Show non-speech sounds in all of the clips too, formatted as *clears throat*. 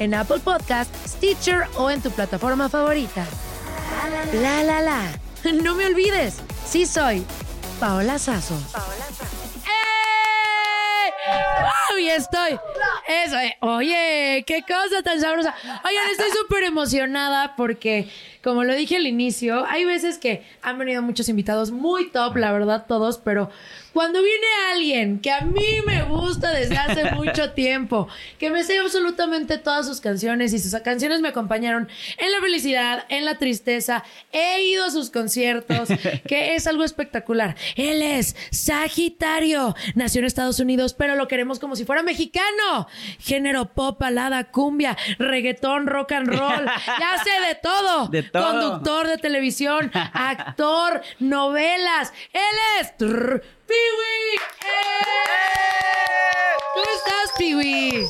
en Apple Podcast, Stitcher o en tu plataforma favorita. La la la. *laughs* No me olvides, sí soy Paola Sazo. Paola Sazo. ¡Eh! Y estoy. Eso, eh. Oye, qué cosa tan sabrosa. Oigan, estoy súper emocionada porque, como lo dije al inicio, hay veces que han venido muchos invitados muy top, la verdad, todos, pero cuando viene alguien que a mí me gusta desde hace *laughs* mucho tiempo, que me sé absolutamente todas sus canciones y sus canciones me acompañaron en la felicidad, en la tristeza, he ido a sus conciertos, *laughs* que es algo espectacular. Él es Sagitario, nació en Estados Unidos, pero lo queremos como si fuera mexicano. Género pop, balada, cumbia, reggaetón, rock and roll, *laughs* ya sé de todo. De todo. Conductor de televisión, *laughs* actor, novelas. Él es... ¡Piwi! ¡Eh! ¿Cómo estás, Piwi?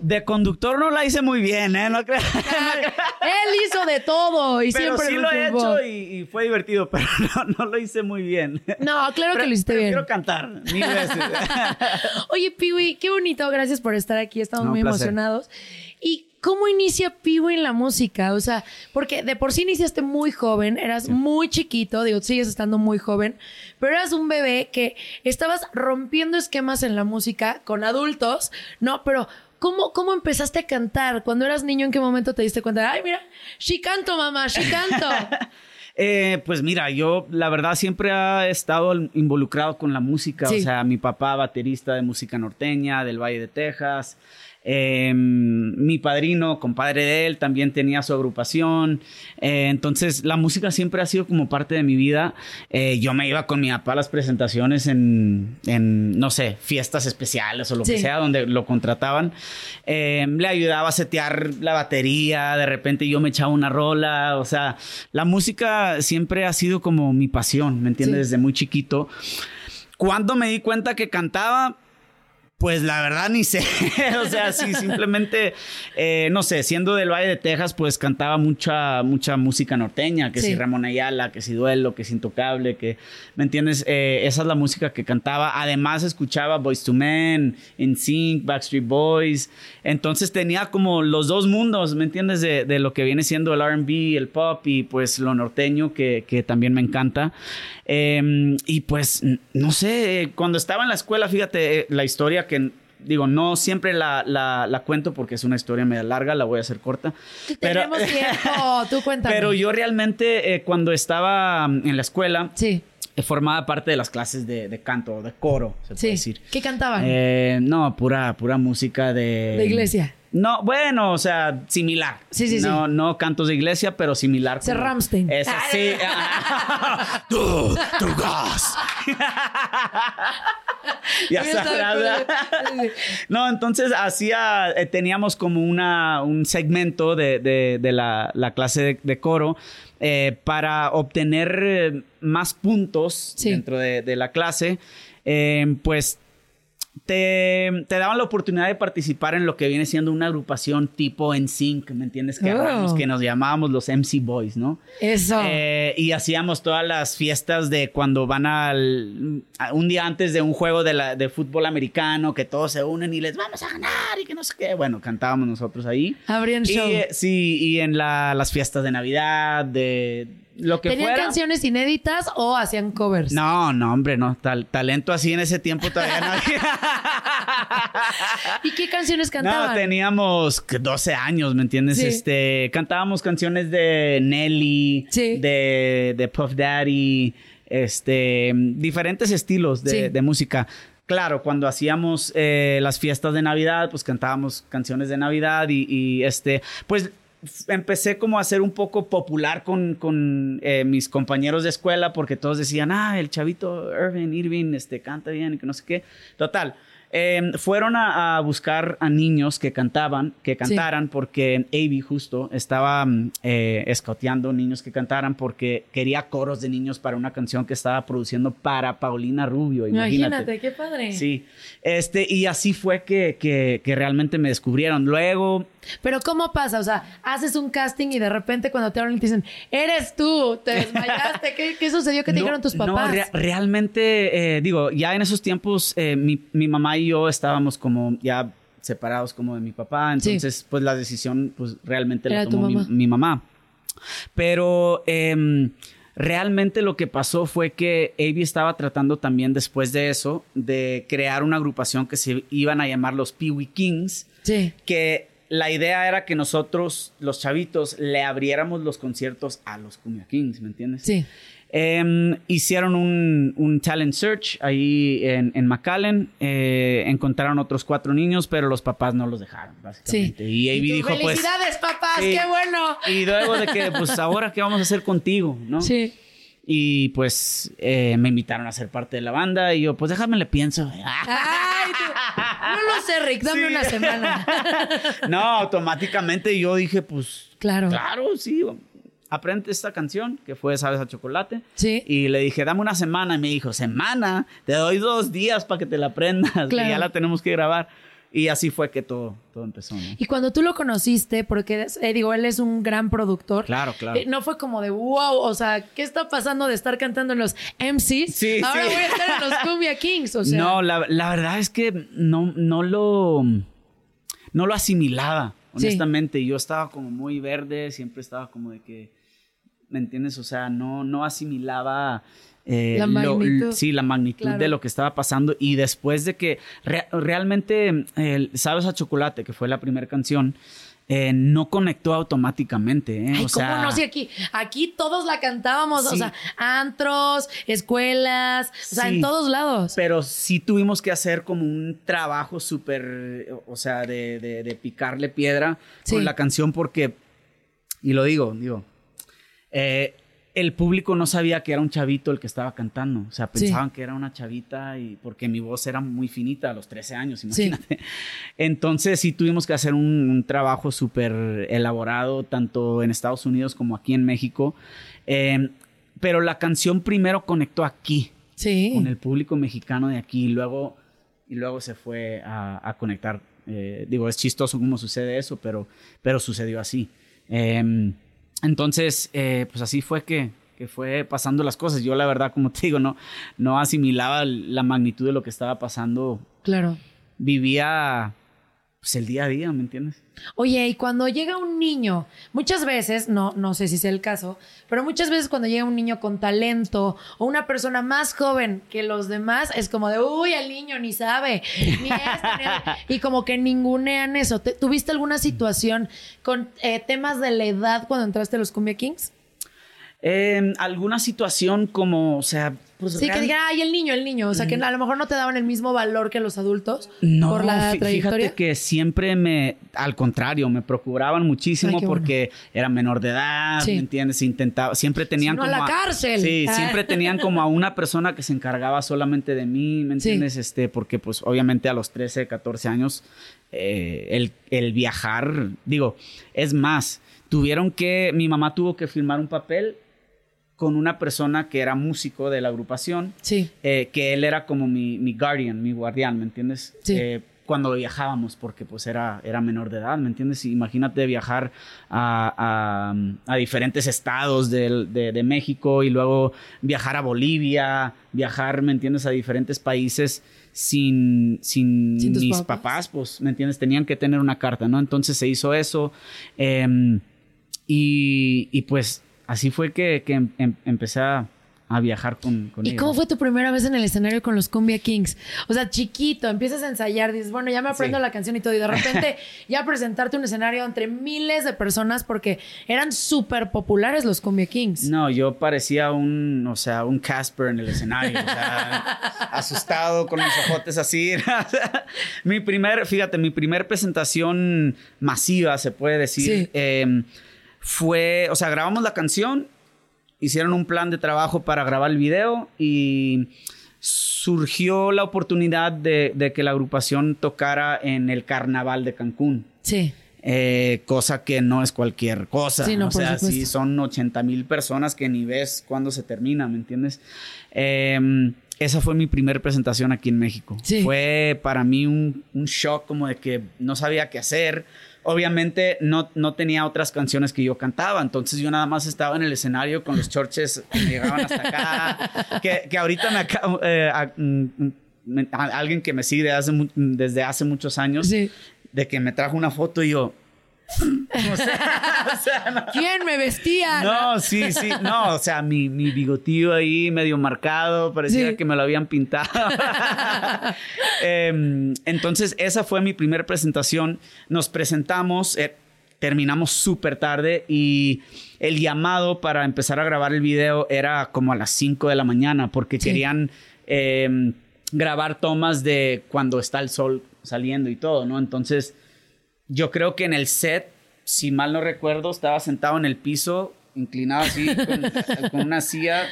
De conductor no la hice muy bien, ¿eh? No creas. *laughs* *laughs* Él hizo de todo y Pero siempre sí lo he hecho y, y fue divertido, *laughs* pero no, no lo hice muy bien. No, claro que lo hiciste bien. Quiero cantar mil veces. Oye, Piwi, qué bonito. Gracias por estar aquí. Estamos No, muy placer. emocionados. ¿Y cómo inicia Piwi en la música? O sea, porque de por sí iniciaste muy joven, eras muy chiquito, digo, sigues estando muy joven, pero eras un bebé que estabas rompiendo esquemas en la música con adultos, ¿no? Pero... ¿Cómo, ¿Cómo empezaste a cantar? Cuando eras niño, ¿en qué momento te diste cuenta? Ay, mira, sí canto, mamá, sí canto. *laughs* Eh, pues mira, yo la verdad siempre he estado involucrado con la música. Sí. O sea, mi papá baterista de música norteña del Valle de Texas. Eh, mi padrino, compadre de él, también tenía su agrupación. Eh, entonces, la música siempre ha sido como parte de mi vida. Eh, yo me iba con mi papá a las presentaciones en, en, no sé, fiestas especiales o lo Sí. que sea, donde lo contrataban. Eh, le ayudaba a setear la batería, de repente yo me echaba una rola. O sea, la música siempre ha sido como mi pasión, ¿me entiendes? Sí. Desde muy chiquito. Cuando me di cuenta que cantaba, pues la verdad ni sé. *laughs* o sea, sí, simplemente, eh, no sé, siendo del Valle de Texas, pues cantaba mucha, mucha música norteña, que Sí. si Ramón Ayala, que si Duelo, que si Intocable, que, ¿me entiendes? Eh, esa es la música que cantaba. Además escuchaba Boys to Men, NSYNC, Backstreet Boys. Entonces tenía como los dos mundos, ¿me entiendes? De, de lo que viene siendo el R&B, el pop y pues lo norteño, que, que también me encanta. Eh, y pues, no sé, cuando estaba en la escuela, fíjate, eh, la historia que, digo, no siempre la, la, la cuento porque es una historia media larga, la voy a hacer corta. Pero, Tenemos *laughs* tiempo, tú cuéntame. pero yo realmente, eh, cuando estaba mm, en la escuela, Sí, eh, formaba parte de las clases de, de canto, de coro, se puede sí. decir. ¿Qué cantaban? Eh, no, pura, pura música de... De iglesia. No, bueno, o sea, similar. Sí, sí, sí. no, No cantos de iglesia, pero similar. Ese como- Rammstein. Ese Ah, sí. *laughs* tú, tú gas. *laughs* ya Ya sabe sabrás. cuál es. No, entonces hacía, eh, teníamos como una, un segmento de, de- de la, la clase de, de coro eh, para obtener eh, más puntos Sí. dentro de, la clase. pues te, te daban la oportunidad de participar en lo que viene siendo una agrupación tipo NSYNC, ¿me entiendes? Que, Oh. agarramos, que nos llamábamos los MC Boys, ¿no? Eso. Eh, y hacíamos todas las fiestas de cuando van al a- un día antes de un juego de, la, de fútbol americano, que todos se unen y les vamos a ganar y que no sé qué. Bueno, cantábamos nosotros ahí. Abrían show. eh, sí, y en la- las fiestas de Navidad, de lo que ¿Tenían fuera. canciones inéditas o hacían covers? No, no, hombre, no. Tal, talento así en ese tiempo todavía no había. *laughs* ¿Y qué canciones cantaban? No, teníamos que 12 años, ¿me entiendes? Sí. Este, cantábamos canciones de Nelly, Sí. de, de Puff Daddy, este, diferentes estilos de, Sí. de música. Claro, cuando hacíamos eh, las fiestas de Navidad, pues cantábamos canciones de Navidad y, y, este, pues empecé como a ser un poco popular con, con eh, mis compañeros de escuela porque todos decían, ah, el chavito Irving, Irving, este, canta bien y que no sé qué. Total. eh, fueron a, a buscar a niños que cantaban, que cantaran, porque Avi justo estaba mm, eh, niños que cantaran porque quería coros de niños para una canción que estaba produciendo para Paulina Rubio. Imagínate. Imagínate, qué padre. Sí, este, y así fue que, que, que realmente me descubrieron. Luego, Pero ¿cómo pasa? O sea, haces un casting y de repente cuando te hablan y te dicen, eres tú, te desmayaste. ¿Qué, qué sucedió? ¿Qué te No, dijeron tus no, papás? rea- realmente, eh, digo, ya en esos tiempos eh, mi, mi mamá y yo estábamos como ya separados como de mi papá, Sí. entonces pues la decisión pues realmente Era la tomó mi, mamá. mi mamá. Pero em, realmente lo que pasó fue que Avi estaba tratando también después de eso de crear una agrupación que se iban a llamar los Pee Wee Kings Sí. que la idea era que nosotros, los chavitos, le abriéramos los conciertos a los Cumbia Kings, ¿me entiendes? Sí. Em, hicieron un, un talent search ahí en, en McAllen. eh, encontraron otros cuatro niños, pero los papás no los dejaron, Sí. básicamente. Y Avi tú, dijo, pues... Felicidades, papás, sí. qué bueno. Y luego de que, pues, ahora, ¿qué vamos a hacer contigo? ¿no? Sí. Y pues eh, me invitaron a ser parte de la banda y yo, pues déjame le pienso. Ay, tú- No lo sé, Rick, dame Sí. una semana. *laughs* no, automáticamente yo dije, pues Claro. Claro, sí. Aprende esta canción que fue Sabes a Chocolate. Sí. Y le dije, dame una semana. Y me dijo, semana, te doy dos días para que te la aprendas. Claro. Y ya la tenemos que grabar. Y así fue que todo, todo empezó. ¿no? Y cuando tú lo conociste, porque eh, digo, él es un gran productor. Claro, claro. eh, no fue como de wow, o sea, ¿qué está pasando de estar cantando en los MCs? Sí, Ahora sí. voy a estar en los Cumbia Kings, o sea. no, la, la verdad es que no, no lo no lo asimilaba, Sí. honestamente. Yo estaba como muy verde, siempre estaba como de que, ¿me entiendes? O sea, no, no asimilaba eh, La lo- magnitud. sí, la magnitud Claro. de lo que estaba pasando. Y después de que re- realmente, eh, Sabes a Chocolate, que fue la primera canción, eh, no conectó automáticamente. ¿eh? Ay, o sea, ¿cómo no? Si aquí, aquí todos la cantábamos, o Sí. sea, antros, escuelas, o sea, en todos lados. Pero sí tuvimos que hacer como un trabajo súper, o sea, de, de- de picarle piedra Sí. con la canción porque, y lo digo, digo, eh, el público no sabía que era un chavito el que estaba cantando. O sea, Sí. pensaban que era una chavita y porque mi voz era muy finita a los 13 años, Sí. imagínate. Entonces sí tuvimos que hacer un, un trabajo súper elaborado, tanto en Estados Unidos como aquí en México. Eh, pero la canción primero conectó aquí Sí. con el público mexicano de aquí y luego, y luego se fue a, a conectar. Eh, digo, es chistoso cómo sucede eso, pero, pero sucedió así. Eh, entonces, eh, pues así fue que, que fue pasando las cosas. Yo la verdad, como te digo, no, no asimilaba la magnitud de lo que estaba pasando. Claro. Vivía pues, el día a día, ¿me entiendes? Oye, y cuando llega un niño, muchas veces, no, no sé si sea el caso, pero muchas veces cuando llega un niño con talento o una persona más joven que los demás, es como de, uy, el niño ni sabe, ni esto, ni aquello", *laughs* y como que ningunean eso. ¿Te- ¿Tuviste alguna situación con eh, temas de la edad cuando entraste a los Cumbia Kings? Eh, alguna situación como, o sea, pues Sí, que digan, ay, el niño, el niño. O sea, que a lo mejor no te daban el mismo valor que los adultos No, por la trayectoria. fíjate que siempre me, al contrario, me procuraban muchísimo Ay, qué bueno. porque era menor de edad, Sí. ¿me entiendes? Intentaba, siempre tenían no, a como la cárcel. Sí, Ah. siempre tenían como a una persona que se encargaba solamente de mí, ¿me Sí. entiendes? Este, porque pues obviamente a los 13, 14 años eh, el, el viajar, digo, es más, tuvieron que, mi mamá tuvo que firmar un papel con una persona que era músico de la agrupación Sí. eh, que él era como mi, mi guardian, mi guardián, ¿me entiendes? Sí. Eh, cuando viajábamos, porque pues era, era menor de edad, ¿me entiendes? Imagínate viajar a, a- a diferentes estados de, de México y luego viajar a Bolivia, viajar, ¿me entiendes? A diferentes países sin, sin, mis papás. papás, pues, ¿me entiendes? Tenían que tener una carta, ¿no? Entonces se hizo eso. em, y, y, pues así fue que, que em- em- empecé a, a viajar con, con ¿Y ellos. cómo fue tu primera vez en el escenario con los Cumbia Kings? O sea, chiquito, empiezas a ensayar, dices, bueno, ya me aprendo Sí. la canción y todo, y de *laughs* repente ya presentarte un escenario entre miles de personas porque eran súper populares los Cumbia Kings. No, yo parecía un, o sea, un Casper en el escenario, o sea, *laughs* asustado con mis ojotes así. *laughs* mi primer, fíjate, mi primer presentación masiva, se puede decir, Sí. eh, fue, o sea, grabamos la canción, hicieron un plan de trabajo para grabar el video y surgió la oportunidad de, de que la agrupación tocara en el carnaval de Cancún. Sí. Eh, cosa que no es cualquier cosa. Sí, no, o sea, sí son 80 mil personas que ni ves cuándo se termina, ¿me entiendes? Eh, esa fue mi primera presentación aquí en México. Sí. Fue para mí un, un shock como de que no sabía qué hacer. Obviamente no, no tenía otras canciones que yo cantaba, entonces yo nada más estaba en el escenario con los chorches que me llegaban hasta acá. que, que ahorita me eh, a- mm, a- alguien que me sigue desde hace, mu- desde hace muchos años, Sí. de que me trajo una foto y yo. O sea, *laughs* o sea, no. ¿Quién me vestía? No, sí, sí, no, o sea, mi, mi bigotillo ahí medio marcado, parecía Sí. que me lo habían pintado. *laughs* Em, entonces, esa fue mi primera presentación. Nos presentamos, eh, terminamos súper tarde y el llamado para empezar a grabar el video era como a las 5 de la mañana porque Sí. querían em, grabar tomas de cuando está el sol saliendo y todo, ¿no? Entonces, yo creo que en el set, si mal no recuerdo, estaba sentado en el piso, inclinado así, *laughs* con, con una silla,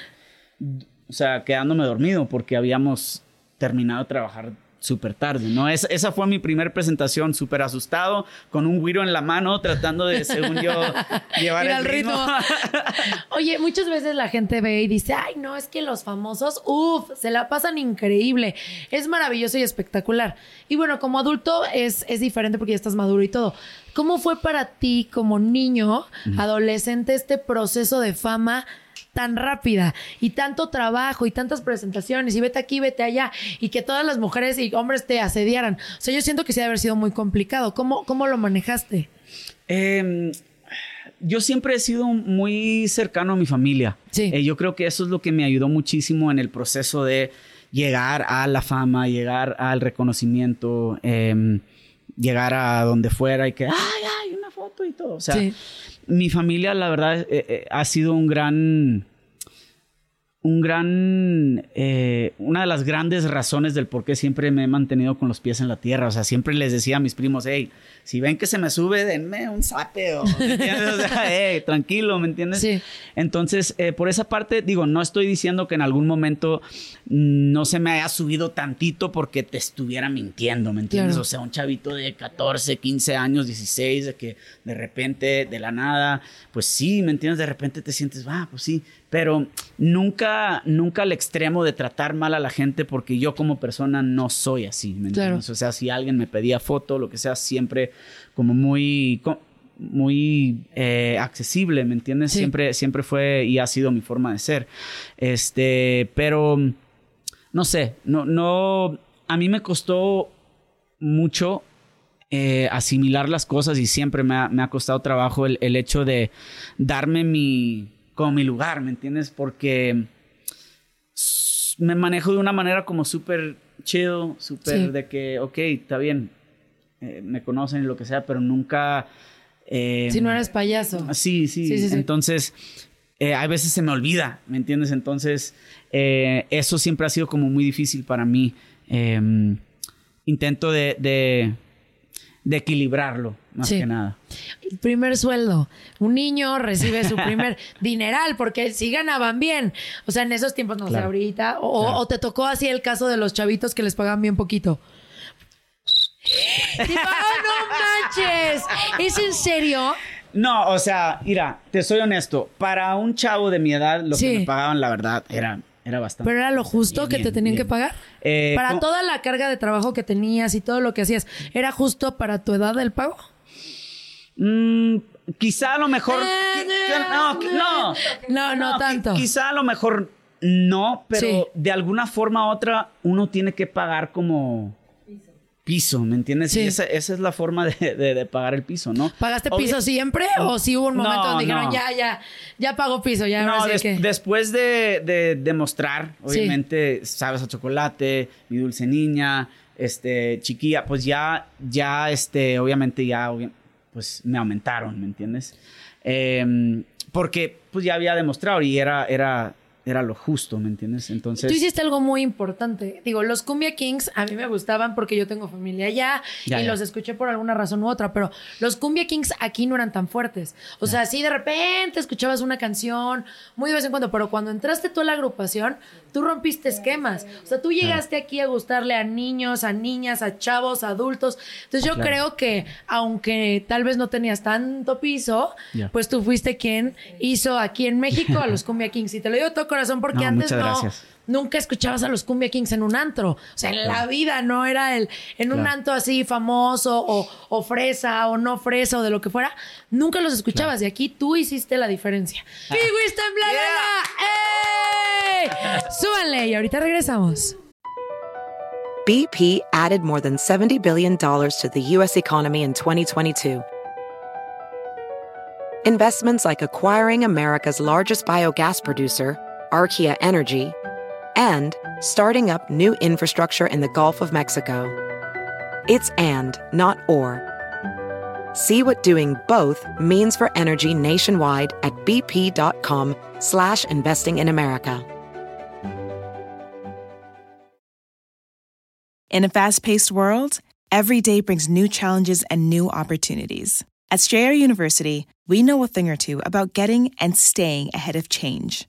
o sea, quedándome dormido porque habíamos terminado de trabajar súper tarde, ¿no? Es- esa fue mi primera presentación, súper asustado, con un güiro en la mano, tratando de, según yo, *laughs* llevar el ritmo. ritmo. *laughs* Oye, muchas veces la gente ve y dice, ay, no, es que los famosos, uff, se la pasan increíble. Es maravilloso y espectacular. Y bueno, como adulto es, es diferente porque ya estás maduro y todo. ¿Cómo fue para ti como niño, adolescente, este proceso de fama? Tan rápida y tanto trabajo y tantas presentaciones y vete aquí, vete allá y que todas las mujeres y hombres te asediaran. O sea, yo siento que sí debe haber sido muy complicado. ¿Cómo, cómo lo manejaste? Eh, yo siempre he sido muy cercano a mi familia. Sí. Eh, yo creo que eso es lo que me ayudó muchísimo en el proceso de llegar a la fama, llegar al reconocimiento, eh, llegar a donde fuera y que, ay, ay, una foto y todo. O sea, Sí. Mi familia, la verdad, eh, eh, ha sido un gran un gran, eh, una de las grandes razones del por qué siempre me he mantenido con los pies en la tierra. O sea, siempre les decía a mis primos, hey, si ven que se me sube, denme un zape o, *laughs* ¿me entiendes? O sea, hey, tranquilo, ¿me entiendes? Sí. Entonces, eh, por esa parte, digo, no estoy diciendo que en algún momento no se me haya subido tantito porque te estuviera mintiendo, ¿me entiendes? Claro. O sea, un chavito de 14, 15 años, 16, de que de repente, de la nada, pues sí, ¿me entiendes? De repente te sientes, ah, pues sí, pero nunca, nunca al extremo de tratar mal a la gente porque yo como persona no soy así, ¿me Claro. entiendes? O sea, si alguien me pedía foto, lo que sea, siempre como muy... muy eh, accesible, ¿me entiendes? Sí. Siempre, siempre fue y ha sido mi forma de ser. Este, pero no sé, no, no, a mí me costó mucho eh, asimilar las cosas y siempre me ha, me ha costado trabajo el, el hecho de darme mi, como mi lugar, ¿me entiendes? Porque me manejo de una manera como súper chill, súper Sí. de que, ok, está bien, eh, me conocen y lo que sea, pero nunca... eh, Si no eres payaso. Sí, sí, Sí. Entonces, eh, hay veces se me olvida, ¿me entiendes? Entonces, eh, eso siempre ha sido como muy difícil para mí. Em, intento de, de, de equilibrarlo, más Sí. que nada. El primer sueldo. Un niño recibe su *laughs* primer dineral porque sí ganaban bien. O sea, en esos tiempos, no sé, Claro. ahorita. O, Claro. o te tocó así el caso de los chavitos que les pagaban bien poquito. Tipo, ¡ah, no manches! ¿Es en serio? No, o sea, mira, te soy honesto. Para un chavo de mi edad, lo Sí. que me pagaban, la verdad, era, era bastante. ¿Pero era lo justo Bien, que te tenían bien. que pagar? Eh, para ¿cómo? toda la carga de trabajo que tenías y todo lo que hacías, ¿era justo para tu edad el pago? Mm, quizá a lo mejor. qui- que- no, no. No, no tanto. Quizá a lo mejor no, pero Sí. de alguna forma u otra uno tiene que pagar como piso, ¿me entiendes? Sí. Y esa, esa es la forma de, de- de pagar el piso, ¿no? ¿Pagaste Obvio- piso siempre? ¿O si hubo un momento No, donde dijeron, no. ya, ya, ya pago piso, ya No, sí des- que... después de, de demostrar, Sí. obviamente, sabes a chocolate, mi dulce niña, este, chiquilla, pues ya, ya, este, obviamente ya, pues me aumentaron, ¿me entiendes? Em, porque, pues ya había demostrado y era, era, era lo justo, ¿me entiendes? Entonces, Tú hiciste algo muy importante. Digo, los Cumbia Kings a mí me gustaban porque yo tengo familia allá Ya, y ya. los escuché por alguna razón u otra, pero los Cumbia Kings aquí no eran tan fuertes. O sea, sí de repente escuchabas una canción muy de vez en cuando, pero cuando entraste tú a la agrupación, tú rompiste esquemas. O sea, tú llegaste aquí a gustarle a niños, a niñas, a chavos, a adultos. Entonces yo Claro. creo que aunque tal vez no tenías tanto piso, Ya. pues tú fuiste quien hizo aquí en México a los Cumbia Kings. Y te lo digo todo corazón porque No, antes no, gracias. nunca escuchabas a los Cumbia Kings en un antro. O sea, en la vida no era el en un Claro. antro así famoso o, o fresa o no fresa o de lo que fuera. Nunca los escuchabas y aquí tú hiciste la diferencia. Ah. ¡Pigüis ¡Ey! Súbanle y ahorita regresamos. BP added more than $70 billion to the U.S. economy in 2022. Investments like acquiring America's largest biogas producer, Archaea Energy, and starting up new infrastructure in the Gulf of Mexico. It's and, not or. See what doing both means for energy nationwide at bp.com slash investing in America. In a fast paced world, every day brings new challenges and new opportunities. At Strayer University, we know a thing or two about getting and staying ahead of change.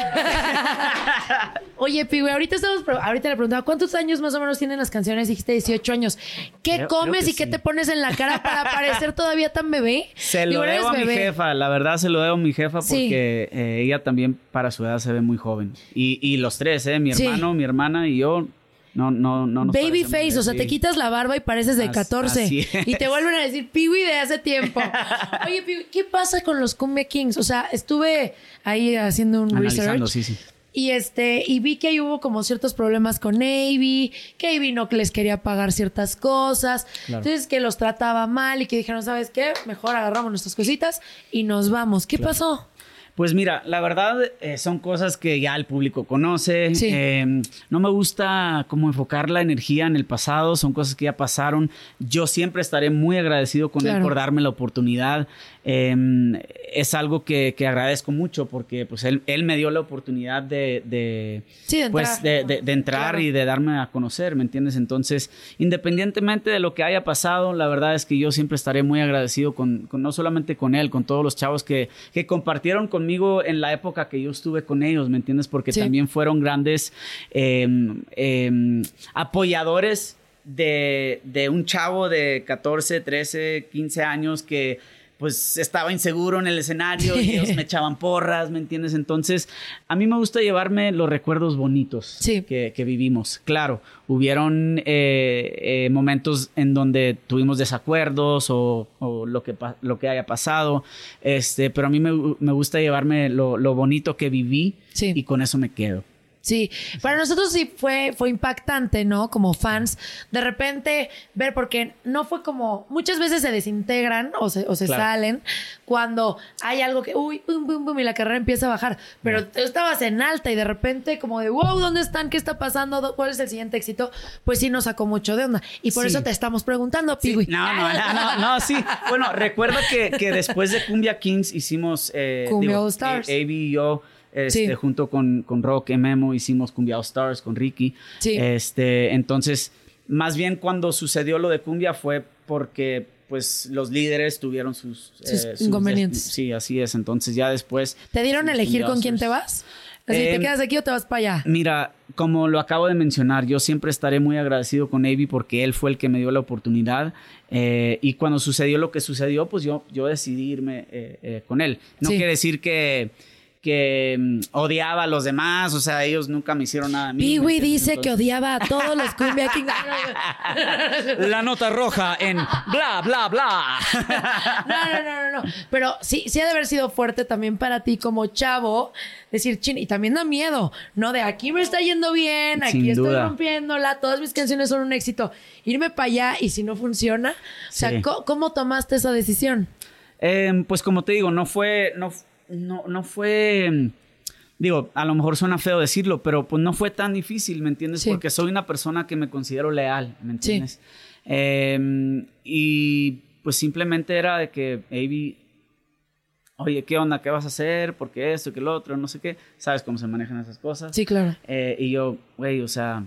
*laughs* Oye, Pigüey, ahorita estamos, ahorita le preguntaba, ¿cuántos años más o menos tienen las canciones? Dijiste 18 años. ¿Qué Creo- comes creo y qué te pones en la cara para parecer todavía tan bebé? Se lo debo a mi bebé. jefa, la verdad se lo debo a mi jefa Sí. porque eh, ella también para su edad se ve muy joven. Y, y los tres, ¿eh? Mi Sí. hermano, mi hermana y yo, no, no, no nos Baby parecemos, face, o sea, te quitas la barba y pareces de As- 14. así es. *laughs* Y te vuelven a decir Piwi de hace tiempo. *laughs* Oye, Piwi, ¿qué pasa con los Cumbia Kings? O sea, estuve ahí haciendo un Analizando, research. sí, sí. Y este, y vi que ahí hubo como ciertos problemas con Navy, que Navy no les quería pagar ciertas cosas, Claro. entonces que los trataba mal y que dijeron, ¿sabes qué? Mejor agarramos nuestras cositas y nos vamos. ¿Qué pasó? Pues mira, la verdad eh, son cosas que ya el público conoce. Sí. Eh, no me gusta como enfocar la energía en el pasado, son cosas que ya pasaron. Yo siempre estaré muy agradecido con él por darme la oportunidad. Eh, es algo que, que agradezco mucho porque pues él, él me dio la oportunidad de, de, Sí, de pues, entrar. de, entrar Claro. y de darme a conocer, ¿me entiendes? Entonces, independientemente de lo que haya pasado, la verdad es que yo siempre estaré muy agradecido con, con- no solamente con él, con todos los chavos que, que compartieron conmigo en la época que yo estuve con ellos, ¿me entiendes? Porque Sí. también fueron grandes eh, eh, apoyadores de, de un chavo de 14, 13, 15 años que pues estaba inseguro en el escenario y ellos me echaban porras, ¿me entiendes? Entonces, a mí me gusta llevarme los recuerdos bonitos Sí. que, que vivimos. Claro, hubieron eh, eh, momentos en donde tuvimos desacuerdos o, o lo, que, pa- lo que haya pasado, este, pero a mí me, me gusta llevarme lo, lo bonito que viví Sí. y con eso me quedo. Sí, para nosotros sí fue, fue impactante, ¿no? Como fans, de repente ver, porque no fue como, muchas veces se desintegran o se, o se Claro. salen cuando hay algo que, uy, pum, pum, pum, y la carrera empieza a bajar. Pero tú estabas en alta y de repente como de, wow, ¿dónde están? ¿Qué está pasando? ¿Cuál es el siguiente éxito? Pues sí nos sacó mucho de onda. Y por Sí. eso te estamos preguntando, Piwi. No, no, no, no, no, sí. Bueno, recuerda que, que después de Cumbia Kings hicimos... Eh, Cumbia digo, All Stars. eh, Avi y yo, este, Sí. junto con, con Rock Memo, hicimos Cumbia All Stars con Ricky. Sí. Este, entonces, más bien cuando sucedió lo de Cumbia fue porque pues los líderes tuvieron sus... Sus inconvenientes. sí, así es. Entonces ya después... ¿Te dieron a elegir con quién te vas? Así, ¿te quedas aquí o te vas para allá? Mira, como lo acabo de mencionar, yo siempre estaré muy agradecido con Avi porque él fue el que me dio la oportunidad eh, y cuando sucedió lo que sucedió, pues yo, yo decidí irme eh, eh, con él. No Sí. quiere decir que, que mm, odiaba a los demás, o sea, ellos nunca me hicieron nada a mí. ¿me Piwi dice que odiaba a todos los *laughs* Cumbia Kings. La nota roja en bla, bla, bla. No, no, no, no, no. Pero sí, sí ha de haber sido fuerte también para ti como chavo decir, chin, y también da miedo, ¿no? De aquí me está yendo bien, aquí Sin estoy duda. rompiéndola, todas mis canciones son un éxito. Irme para allá y si no funciona, o sea, Sí. ¿cómo, cómo tomaste esa decisión? Eh, pues como te digo, no fue, no, no, no fue, mm, digo, a lo mejor suena feo decirlo, pero pues no fue tan difícil, ¿me entiendes? Sí. Porque soy una persona que me considero leal, ¿me Sí. entiendes? Eh, y pues simplemente era de que, Avi, oye, ¿qué onda? ¿Qué vas a hacer? ¿Por qué esto? ¿Qué lo otro? No sé qué. ¿Sabes cómo se manejan esas cosas? Sí, claro. Eh, y yo, güey, o sea,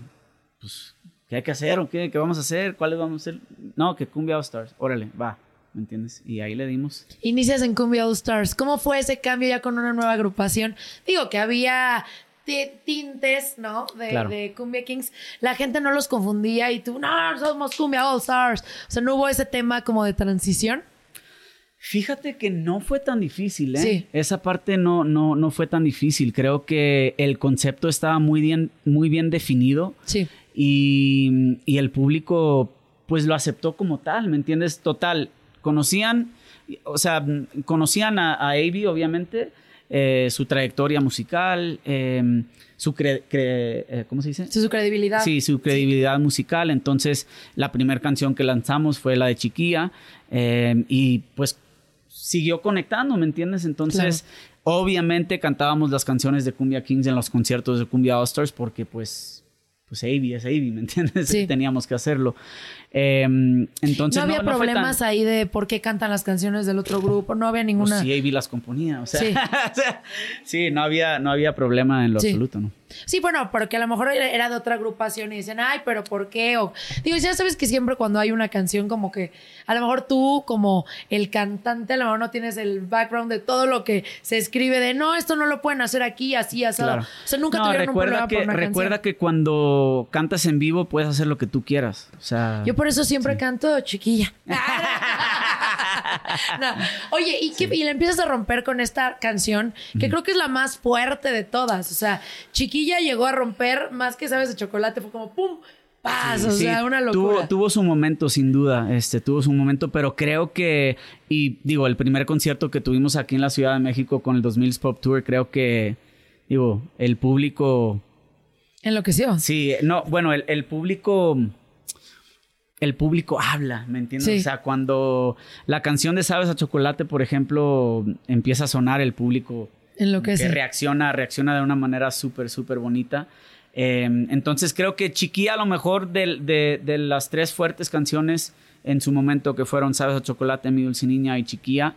pues, ¿qué hay que hacer o qué? ¿Qué vamos a hacer? ¿Cuáles vamos a hacer? No, que Cumbia All Stars. Órale, va, ¿me entiendes? Y ahí le dimos. Inicias en Cumbia All Stars. ¿Cómo fue ese cambio ya con una nueva agrupación? Digo que había ti- tintes, ¿no? De, Claro. de Cumbia Kings. La gente no los confundía y tú, no, somos Cumbia All Stars. O sea, no hubo ese tema como de transición. Fíjate que no fue tan difícil, ¿eh? Sí. Esa parte no, no, no fue tan difícil. Creo que el concepto estaba muy bien, muy bien definido Sí. y, y el público pues lo aceptó como tal, ¿me entiendes? Total, conocían, o sea, conocían a, a Avi, obviamente, eh, su trayectoria musical, eh, su cre- cre- eh, ¿cómo se dice? Su credibilidad. Sí, su credibilidad musical. Entonces, la primera canción que lanzamos fue la de Chiquilla eh, y pues siguió conectando, ¿me entiendes? Entonces, obviamente cantábamos las canciones de Cumbia Kings en los conciertos de Cumbia All Stars porque pues, pues Avi es Avi, ¿me *laughs* entiendes? Sí. Teníamos que hacerlo. Eh, entonces, no había no fue tan- problemas ahí de por qué cantan las canciones del otro grupo. No había ninguna. Pues sí, Avi las componía, o sea, Sí. *laughs* sí, no había, no había problema en lo absoluto, ¿no? Sí, bueno, porque a lo mejor era de otra agrupación y dicen, ay, pero ¿por qué? O, digo, ya sabes que siempre cuando hay una canción como que a lo mejor tú como el cantante a lo mejor no tienes el background de todo lo que se escribe de, no, esto no lo pueden hacer aquí, así, asado. Claro. O sea, nunca No, tuvieron un problema que, por una Recuerda canción. que cuando cantas en vivo puedes hacer lo que tú quieras. O sea, Yo por eso siempre canto chiquilla. *laughs* No. Oye, ¿y, qué- y le empiezas a romper con esta canción, que creo que es la más fuerte de todas. O sea, chiquilla llegó a romper más que sabes de chocolate, fue como ¡pum! ¡Paz! o Sí, sea, una tuvo, locura. tuvo su momento, sin duda. Este, tuvo su momento, pero creo que, y digo, el primer concierto que tuvimos aquí en la Ciudad de México con el 2000 Pop Tour, creo que, digo, el público, Enloqueció. sí, no, bueno, el, el público, el público habla, ¿me entiendes? Sí. O sea, cuando la canción de Sabes a Chocolate, por ejemplo, empieza a sonar, el público Enloquece. que reacciona, reacciona de una manera súper, súper bonita. Eh, entonces creo que Chiquilla a lo mejor de, de- de las tres fuertes canciones en su momento que fueron Sabes a Chocolate, Mi Dulce Niña y Chiquilla,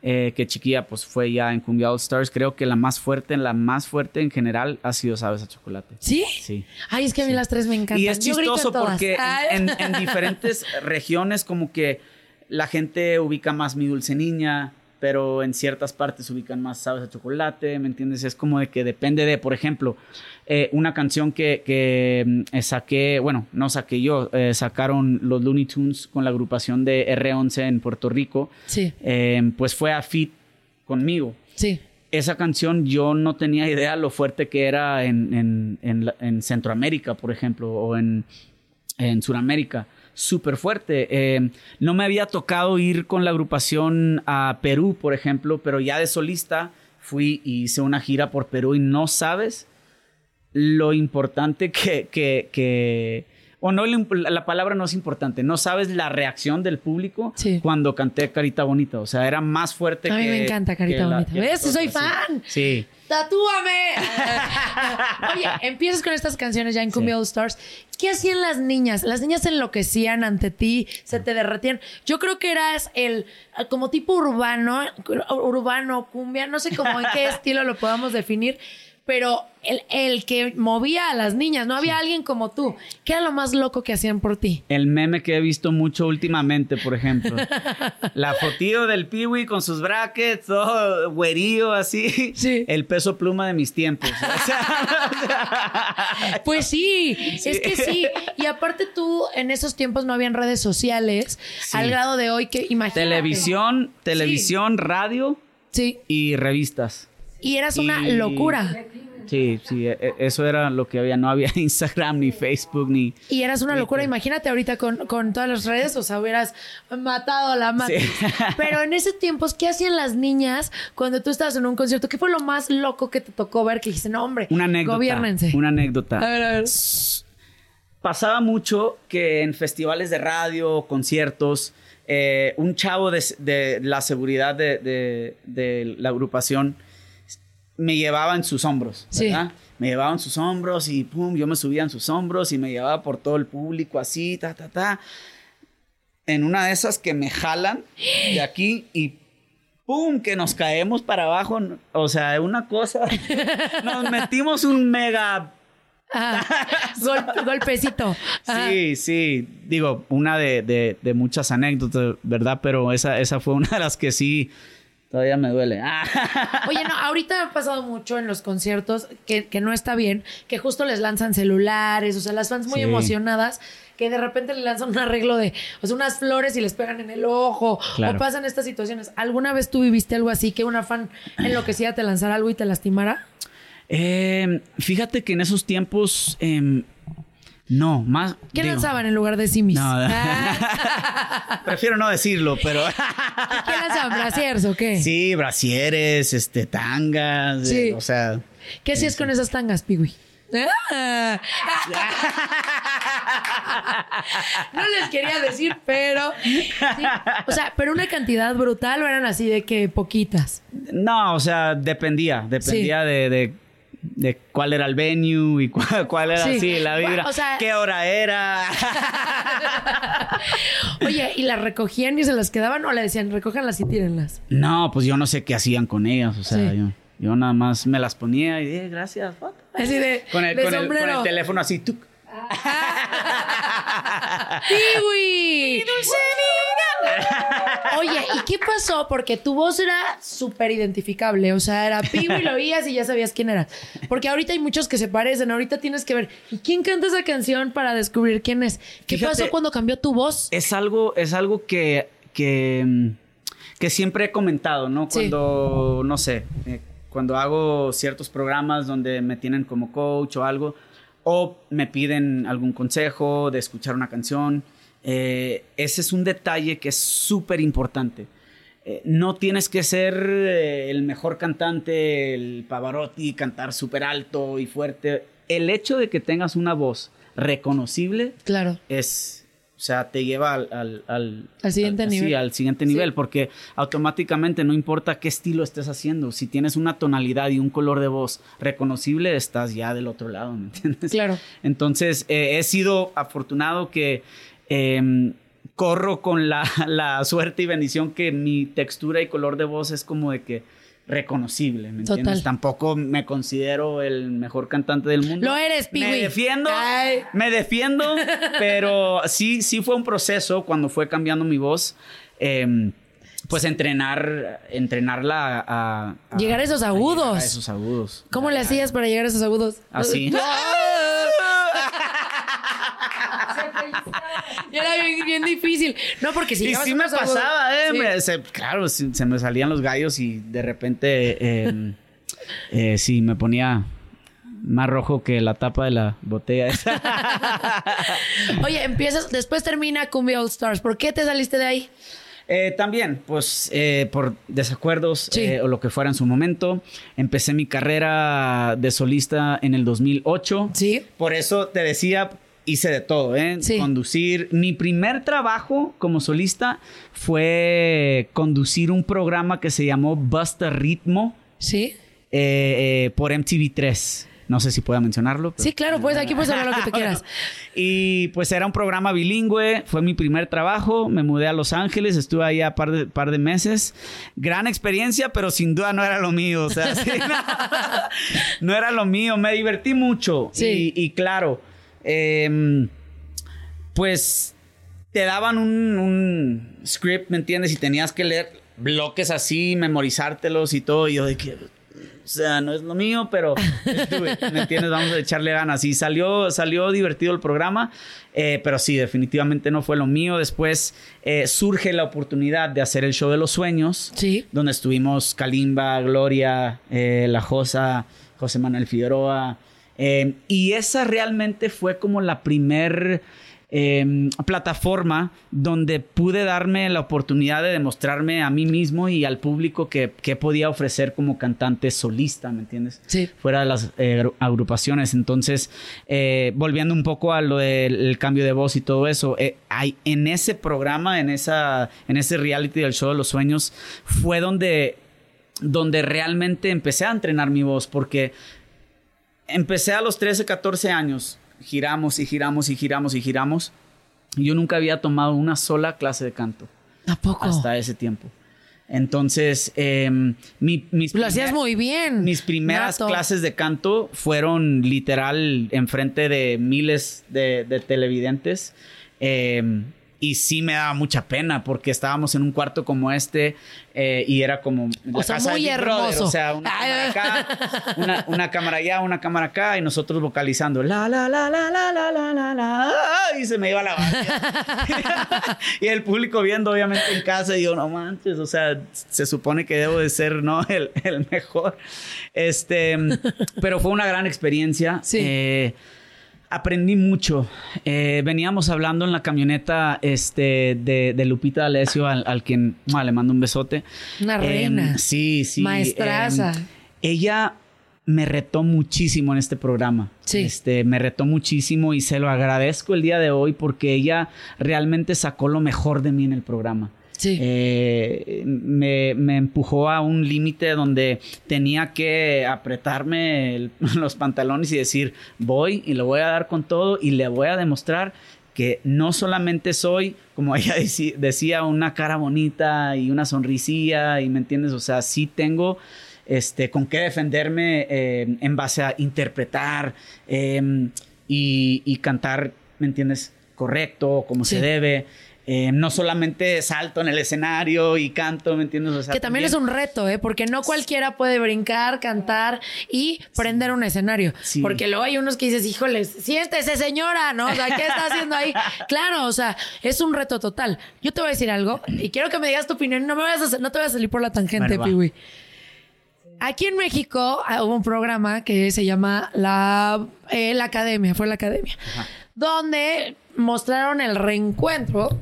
eh, que Chiquilla pues fue ya en Cumbia All Stars, creo que la más fuerte, la más fuerte en general ha sido Sabes a Chocolate. ¿Sí? Sí. Ay, es que a mí las tres me encantan. Y es Yo chistoso porque Ay. en, en- en diferentes *laughs* regiones como que la gente ubica más Mi Dulce Niña, pero en ciertas partes ubican más Sabes a Chocolate, ¿me entiendes? Es como de que depende de, por ejemplo, eh, una canción que, que, mm, eh, saqué, bueno, no saqué yo, eh, sacaron los Looney Tunes con la agrupación de R11 en Puerto Rico, Sí, eh, pues fue a fit conmigo sí. esa canción yo no tenía idea lo fuerte que era en, en, en Centroamérica, por ejemplo, o en, en Sudamérica. Súper fuerte. Eh, no me había tocado ir con la agrupación a Perú, por ejemplo, pero ya de solista fui y hice una gira por Perú y no sabes lo importante que, que, que o no, la palabra no es importante, no sabes la reacción del público Sí. cuando canté Carita Bonita, o sea, era más fuerte A que... mí me encanta Carita la- Bonita. que ¿Ves? Soy fan. Sí. ¡Tatúame! *laughs* Oye, empiezas con estas canciones ya en Cumbia All Stars. ¿Qué hacían las niñas? Las niñas se enloquecían ante ti, se te derretían. Yo creo que eras el, como tipo urbano, urbano, cumbia, no sé cómo en qué *laughs* estilo lo podamos definir, pero el, el que movía a las niñas, no había alguien como tú. ¿Qué era lo más loco que hacían por ti? El meme que he visto mucho últimamente, por ejemplo. *laughs* La fotillo del Piwi con sus brackets, todo güerío así. Sí. El peso pluma de mis tiempos. *laughs* *laughs* Pues sí, es que sí. Y aparte tú, en esos tiempos no habían redes sociales al grado de hoy que imagínate. televisión, televisión, radio Sí. y revistas. Y eras una locura. Sí, sí, e- e- eso era lo que había. No había *laughs* Instagram, ni Facebook, ni... Y eras una locura. Imagínate ahorita con, con todas las redes, o sea, hubieras matado a la madre. Sí. *laughs* Pero en ese tiempo, ¿qué hacían las niñas cuando tú estabas en un concierto? ¿Qué fue lo más loco que te tocó ver? Que dijiste, no, hombre, Una anécdota. gobiernense. Una anécdota. A ver, a ver. pasaba mucho que en festivales de radio, conciertos, eh, un chavo de, de la seguridad de, de- de la agrupación me llevaba en sus hombros, Sí. ¿verdad? Me llevaba en sus hombros y pum, yo me subía en sus hombros y me llevaba por todo el público así, ta, ta, ta. En una de esas que me jalan de aquí y ¡pum! que nos caemos para abajo. O sea, una cosa. *laughs* Nos metimos un mega Ajá. *laughs* Gol- golpecito. Ajá. Sí, sí. Digo, una de, de- de muchas anécdotas, ¿verdad? Pero esa, esa fue una de las que sí todavía me duele. Ah. *laughs* Oye, no, ahorita ha pasado mucho en los conciertos que, que no está bien, que justo les lanzan celulares, o sea, las fans muy Sí. emocionadas, que de repente le lanzan un arreglo de, o sea, unas flores y les pegan en el ojo, Claro. o pasan estas situaciones. ¿Alguna vez tú viviste algo así, que una fan enloquecida te lanzara algo y te lastimara? Eh, fíjate que en esos tiempos, em, no, más. ¿Qué digo, lanzaban en lugar de simis? No, Ah, *laughs* Prefiero no decirlo, pero. *laughs* ¿Qué lanzaban? ¿Brasiers o qué? sí, brasieres, este, tangas, Sí. eh, o sea. ¿Qué hacías con esas tangas, Piwi? Ah. *laughs* No les quería decir, pero. sí. O sea, pero una cantidad brutal o eran así de que poquitas. No, o sea, dependía, dependía de, de- de cuál era el venue y *laughs* cuál, cuál era Sí. sí, la vibra, O sea- qué hora era. *laughs* Oye, ¿y las recogían y se las quedaban o le decían recójanlas y tírenlas? No, pues yo no sé qué hacían con ellas, o sea, Sí. yo, yo nada más me las ponía y eh, gracias. Así de, Con el, de con, el, con sombrero. el teléfono así, tuc. *laughs* ¡Piwi! Oye, ¿y qué pasó? Porque tu voz era súper identificable. O sea, era Piwi, lo oías y ya sabías quién era. Porque ahorita hay muchos que se parecen. Ahorita tienes que ver. ¿Y quién canta esa canción para descubrir quién es? ¿Qué Fíjate- pasó cuando cambió tu voz? Es algo, es algo que, que, mm, que siempre he comentado, ¿no? Sí. Cuando, no sé, eh, cuando hago ciertos programas donde me tienen como coach o algo, o me piden algún consejo de escuchar una canción, eh, ese es un detalle que es súper importante. Eh, no tienes que ser eh, el mejor cantante, el Pavarotti, cantar súper alto y fuerte. El hecho de que tengas una voz reconocible Claro. es, o sea, te lleva al, al, al, Al siguiente al- nivel. Sí, al siguiente Sí. nivel, porque automáticamente no importa qué estilo estés haciendo, si tienes una tonalidad y un color de voz reconocible, estás ya del otro lado, ¿me entiendes? Claro. Entonces, eh, he sido afortunado que em, corro con la, *laughs* la suerte y bendición que mi textura y color de voz es como de que reconocible, ¿me entiendes? Total. Tampoco me considero el mejor cantante del mundo. Lo eres, Me Piwi. defiendo, Ay. me defiendo, *laughs* pero sí, sí fue un proceso cuando fue cambiando mi voz. em, pues entrenar, entrenarla a, a- Llegar a esos a agudos. llegar a esos agudos. ¿Cómo le hacías para llegar a esos agudos? Así. Y era bien, difícil. No, porque si Y sí me pasaba, ¿eh? Sí. Me- se- claro, se me salían los gallos y de repente eh, eh, sí me ponía más rojo que la tapa de la botella esa. *laughs* Oye, empiezas, después termina Cumbia All Stars. ¿Por qué te saliste de ahí? Eh, también, pues eh, por desacuerdos Sí. eh, o lo que fuera en su momento, empecé mi carrera de solista en el 2008. Sí. Por eso te decía, hice de todo, ¿eh? Sí. Conducir. Mi primer trabajo como solista fue conducir un programa que se llamó Basta Ritmo Sí. eh, eh, por MTV3. No sé si pueda mencionarlo. pero- Sí, claro, pues aquí puedes hablar lo que tú *laughs* quieras. y pues era un programa bilingüe, fue mi primer trabajo, me mudé a Los Ángeles, estuve ahí a par de, par de meses. Gran experiencia, pero sin duda no era lo mío, o sea, *laughs* sí, no, no era lo mío, me divertí mucho. Sí. Y, y claro, em, pues te daban un, un script, ¿me entiendes? Y tenías que leer bloques así, memorizártelos y todo, y yo de que... O sea, no es lo mío, pero estuve, ¿me entiendes? Vamos a echarle ganas. Y salió, salió divertido el programa, eh, pero sí, definitivamente no fue lo mío. Después eh, surge la oportunidad de hacer el show de los sueños, Sí. donde estuvimos Kalimba, Gloria, eh, La Josa, José Manuel Figueroa. Eh, y esa realmente fue como la primer eh, plataforma donde pude darme la oportunidad de demostrarme a mí mismo y al público que, que podía ofrecer como cantante solista, ¿me entiendes? Sí. Fuera de las eh, agru- agrupaciones. Entonces, eh, volviendo un poco a lo del el cambio de voz y todo eso, eh, hay, en ese programa, en, esa, en ese reality del show de los sueños, fue donde, donde realmente empecé a entrenar mi voz, porque empecé a los 13, 14 años, giramos y giramos y giramos y giramos. y Yo nunca había tomado una sola clase de canto ¿A poco? hasta ese tiempo. Entonces, em, mi- mis, Lo hacías muy bien. mis primeras Nato. clases de canto fueron literal enfrente de miles de, de televidentes. em, y sí me daba mucha pena porque estábamos en un cuarto como este eh, y era como la O sea, casa muy de Big Brother, hermoso. o sea, una cámara acá, una, una cámara allá, una cámara acá y nosotros vocalizando la la la la la la la la la y se me iba la batería. *laughs* y el público viendo obviamente en casa y yo no manches, o sea, se supone que debo de ser no el, el mejor. Este, pero fue una gran experiencia. Sí. Eh, Aprendí mucho. Eh, veníamos hablando en la camioneta este, de, de Lupita D'Alessio, al, al quien mua, le mando un besote. Una Em, reina. sí, sí. Maestraza. em, ella me retó muchísimo en este programa. Sí. Este, me retó muchísimo y se lo agradezco el día de hoy porque ella realmente sacó lo mejor de mí en el programa. Sí. Eh, me, me empujó a un límite donde tenía que apretarme el- *laughs* los pantalones y decir, voy y lo voy a dar con todo y le voy a demostrar que no solamente soy, como *laughs* ella decía, una cara bonita y una sonrisilla, y me entiendes, o sea, sí tengo este, con qué defenderme eh, en base a interpretar eh, y, y cantar, ¿me entiendes? Correcto, como Sí. se debe. Eh, no solamente salto en el escenario y canto, ¿me entiendes? O sea, que también es un reto, ¿eh? Porque no cualquiera puede brincar, cantar y prender un escenario. Sí. Porque luego hay unos que dices, híjoles, siéntese señora, ¿no? O sea, ¿qué está haciendo ahí? *laughs* Claro, o sea, es un reto total. Yo te voy a decir algo y quiero que me digas tu opinión. No me a, no te voy a salir por la tangente, Bueno. Piwi. Aquí en México ah, hubo un programa que se llama La, eh, la Academia, fue la Academia, donde mostraron el reencuentro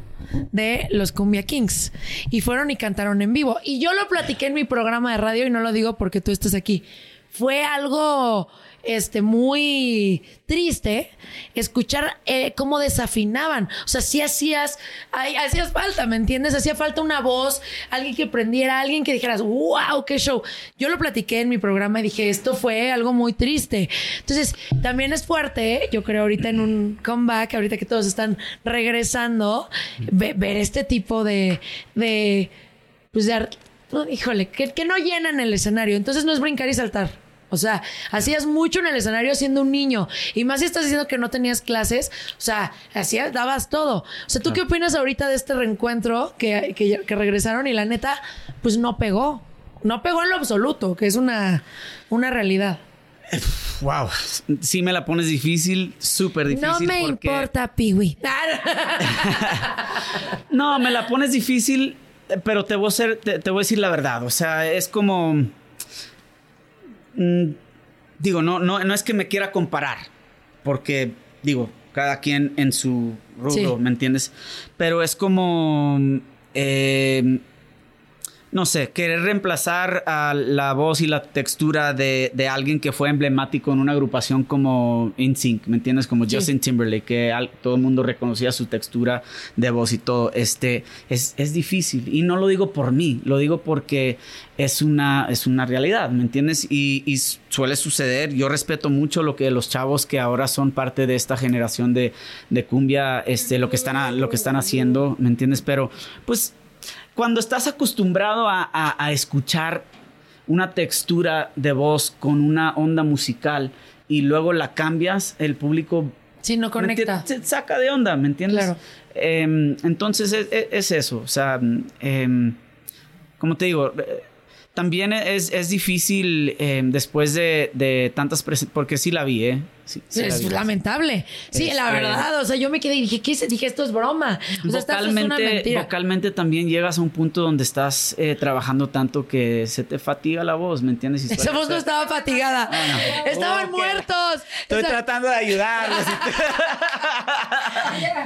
de los Cumbia Kings y fueron y cantaron en vivo. Y yo lo platiqué en mi programa de radio y no lo digo porque tú estés aquí. Fue algo este, muy triste escuchar eh, cómo desafinaban. O sea, sí hacías, ay, hacías falta, ¿me entiendes? Hacía falta una voz, alguien que prendiera, alguien que dijeras, wow, qué show. Yo lo platiqué en mi programa y dije, esto fue algo muy triste. Entonces, también es fuerte, yo creo, ahorita en un comeback, ahorita que todos están regresando, ve- ver este tipo de, de pues de, híjole, que, que no llenan el escenario. Entonces no es brincar y saltar. O sea, hacías mucho en el escenario siendo un niño. Y más si estás diciendo que no tenías clases. O sea, hacías, dabas todo. O sea, ¿tú qué opinas ahorita de este reencuentro que, que, que regresaron y la neta, pues no pegó? No pegó en lo absoluto, que es una, una realidad. Wow, sí me la pones difícil, súper difícil. no me porque- importa, Piwi. *laughs* No, me la pones difícil, pero te voy a, ser- te, te voy a decir la verdad. O sea, es como. Mm, digo, no, no, no es que me quiera comparar, porque, digo, cada quien en su rubro, Sí. ¿me entiendes? Pero es como. eh, no sé, querer reemplazar a la voz y la textura de, de alguien que fue emblemático en una agrupación como InSync, ¿me entiendes? Como Justin Timberlake, que al- todo el mundo reconocía su textura de voz y todo. Este, es, es difícil. Y no lo digo por mí, lo digo porque es una, es una realidad, ¿me entiendes? Y, y suele suceder. Yo respeto mucho lo que los chavos que ahora son parte de esta generación de, de cumbia, este, lo, que están lo que están haciendo, ¿me entiendes? Pero, pues cuando estás acostumbrado a, a- a escuchar una textura de voz con una onda musical y luego la cambias, el público Sí, no ¿me conecta. se saca de onda, ¿me entiendes? Claro. Em, entonces es, es- es eso, o sea, em, como te digo, eh, también es, es difícil em, después de, de tantas presentaciones, porque sí la vi, ¿eh? Sí, sí la es vi. lamentable. Sí, la Este- verdad. O sea, yo me quedé y dije, ¿qué es? Dije, esto es broma. O sea, es una vocalmente, mentira. vocalmente también llegas a un punto donde estás eh, trabajando tanto que se te fatiga la voz, ¿me entiendes? Y *laughs* Esa voz no estaba fatigada. Bueno. *laughs* Estaban muertos. Estoy O sea, tratando de ayudarlos. *laughs*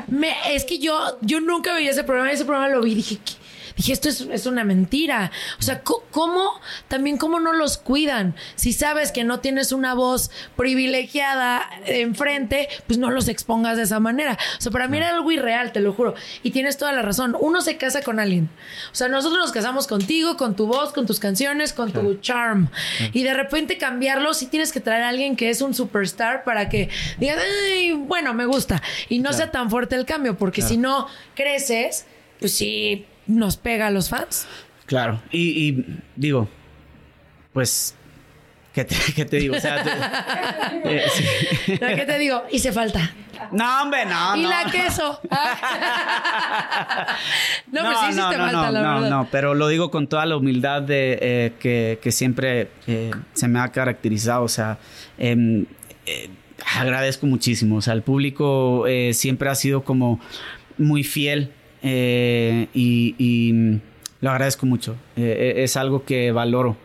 me- es que yo, yo nunca veía ese programa. Ese programa lo vi y dije, ¿qué? Dije, esto es, es una mentira. O sea, ¿cómo? También, ¿cómo no los cuidan? Si sabes que no tienes una voz privilegiada enfrente, pues no los expongas de esa manera. O sea, para mí era algo irreal, te lo juro. Y tienes toda la razón. Uno se casa con alguien. O sea, nosotros nos casamos contigo, con tu voz, con tus canciones, con tu charm. Y de repente cambiarlo, sí tienes que traer a alguien que es un superstar para que digas, ay, bueno, me gusta. Y no sea tan fuerte el cambio, porque si no creces, pues sí nos pega a los fans. Claro, y, y digo, pues, ¿qué te, qué te digo? O sea, te- *laughs* eh, sí. ¿No? ¿Qué te digo? Hice falta. No, hombre, no, y no. la queso. *laughs* no, pero sí hiciste no, falta, no, la no, verdad. no, pero lo digo con toda la humildad de, eh, que, que siempre eh, se me ha caracterizado. O sea, em, eh, agradezco muchísimo. O sea, el público siempre ha sido como muy fiel eh, y, lo agradezco mucho. Eh, eh, es algo que valoro,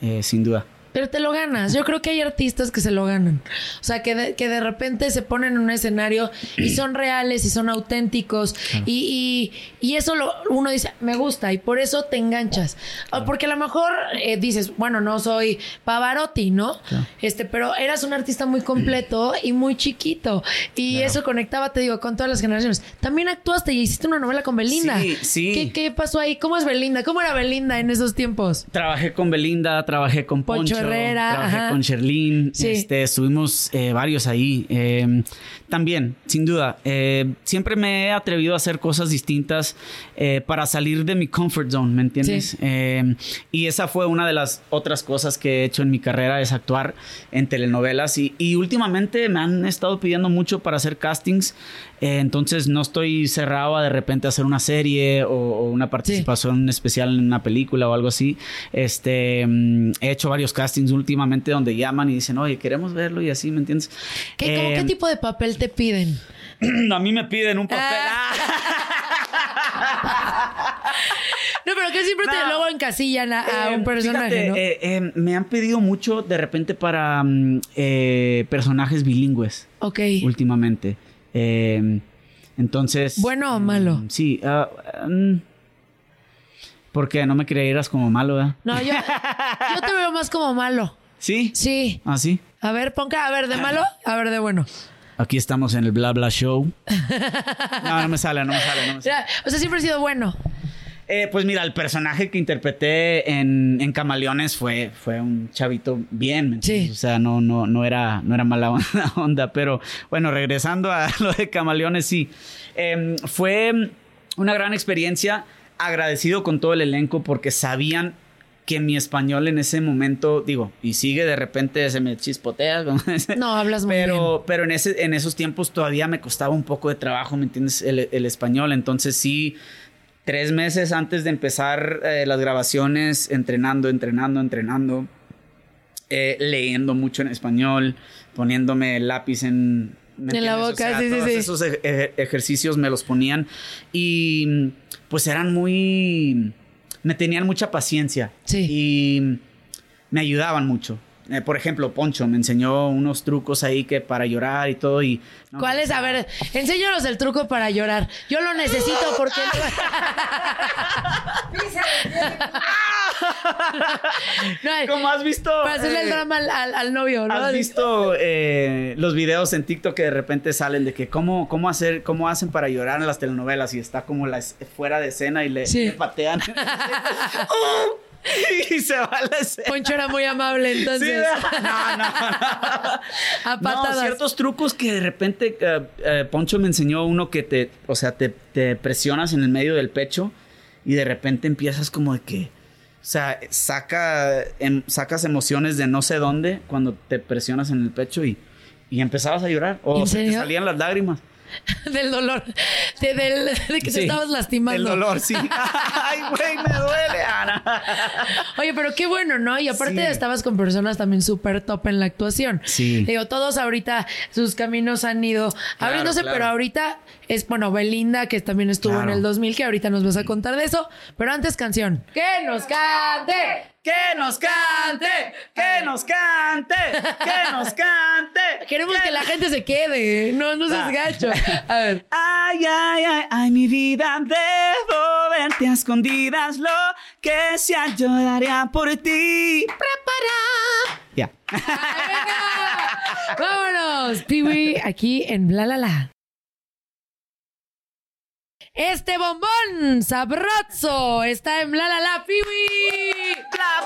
eh, sin duda. Pero te lo ganas. Yo creo que hay artistas que se lo ganan. O sea, que de, que de repente se ponen en un escenario y son reales y son auténticos. Y, y, y eso lo, uno dice, me gusta. Y por eso te enganchas. O Porque a lo mejor eh, dices, bueno, no soy Pavarotti, ¿no? Este, pero eras un artista muy completo y muy chiquito. Y eso conectaba, te digo, con todas las generaciones. También actuaste y hiciste una novela con Belinda. Sí, sí. ¿Qué, qué pasó ahí? ¿Cómo es Belinda? ¿Cómo era Belinda en esos tiempos? Trabajé con Belinda, trabajé con Poncho Poncho, Herrera, trabajé ajá. con Sherlyn, Sí. este, estuvimos eh, varios ahí. Eh, también, sin duda, eh, siempre me he atrevido a hacer cosas distintas eh, para salir de mi comfort zone, ¿me entiendes? Sí. Eh, y esa fue una de las otras cosas que he hecho en mi carrera, es actuar en telenovelas. Y, y últimamente me han estado pidiendo mucho para hacer castings, entonces no estoy cerrado a de repente hacer una serie o, o una participación especial en una película o algo así. Este, mm, he hecho varios castings últimamente donde llaman y dicen, oye, queremos verlo y así, ¿me entiendes? ¿Qué, como Eh, ¿Qué tipo de papel te piden? *clears throat* a mí me piden un papel. Ah. *laughs* No, pero que siempre te luego encasillan a, a Eh, un personaje, fíjate, ¿no? eh, eh, me han pedido mucho de repente para mm, personajes bilingües ok. últimamente. Eh, entonces. ¿Bueno o malo? mm, Sí. ah, mm, porque no me creyeras como malo, ¿verdad? No, yo, yo te veo más como malo. *laughs* Sí. Sí. Ah, sí. A ver, ponga, a ver, de malo, a ver, de bueno. Aquí estamos en el Bla Bla Show. *laughs* No, no me sale, no me sale, no me sale. o sea, siempre he sido bueno. Eh, pues mira, el personaje que interpreté en, en Camaleones fue, fue un chavito bien. Sí. O sea, no, no, no, era, no era mala onda, *laughs* onda, pero bueno, regresando a *laughs* lo de Camaleones, sí. Eh, fue una gran experiencia, agradecido con todo el elenco porque sabían que mi español en ese momento, digo, y sigue de repente, se me chispotea. *laughs* No, hablas muy pero, bien. pero en, ese, en esos tiempos todavía me costaba un poco de trabajo, ¿me entiendes? El, el español. Entonces sí, tres meses antes de empezar eh, las grabaciones, entrenando, entrenando, entrenando, eh, leyendo mucho en español, poniéndome el lápiz en... ¿me En la boca, sí, sí, todos sí. Esos ej- ej- ejercicios me los ponían y pues eran muy... Me tenían mucha paciencia Sí. y me ayudaban mucho. Eh, por ejemplo, Poncho me enseñó unos trucos ahí que para llorar y todo y... no, ¿Cuál es? A ver, enséñanos el truco para llorar. Yo lo necesito porque... *laughs* no, *laughs* hay- Como has visto... para hacerle el eh, drama al, al- al novio, ¿no? ¿Has visto eh, los videos en TikTok que de repente salen de que cómo, cómo hacer, cómo hacen para llorar en las telenovelas y está como la, fuera de escena y le, Sí. le patean *laughs* *laughs* y se va la escena. Poncho era muy amable, Sí, entonces. no, no, no. a No, *laughs* patadas. ciertos trucos que de repente eh, eh, Poncho me enseñó uno que te, o sea, te, te presionas en el medio del pecho y de repente empiezas como de que, o sea, saca, em- sacas emociones de no sé dónde cuando te presionas en el pecho y, y empezabas a llorar o ¿En se te salían las lágrimas. *laughs* del dolor. De, del- de que te estabas lastimando. El dolor, sí. *laughs* Ay, güey, me duele, Ana. Oye, pero qué bueno, ¿no? Y aparte Sí. estabas con personas también súper top en la actuación. Sí. Digo, todos ahorita sus caminos han ido abriéndose, claro. pero ahorita es, bueno, Belinda, que también estuvo Claro. en el 2000, que ahorita nos vas a contar de eso. Pero antes canción. ¡Que nos cante! Que nos cante, que nos cante, que nos *laughs* cante. Queremos que la gente se quede. No, no seas Ah. gacho. A ver. *laughs* Ay, ay, ay, ay, mi vida, debo verte a escondidas, lo que sea yo daría por ti. Prepara. Ya. ¡Vámonos! Piwi, aquí en Bla La La. Este bombón sabroso está en Bla La La, Piwi.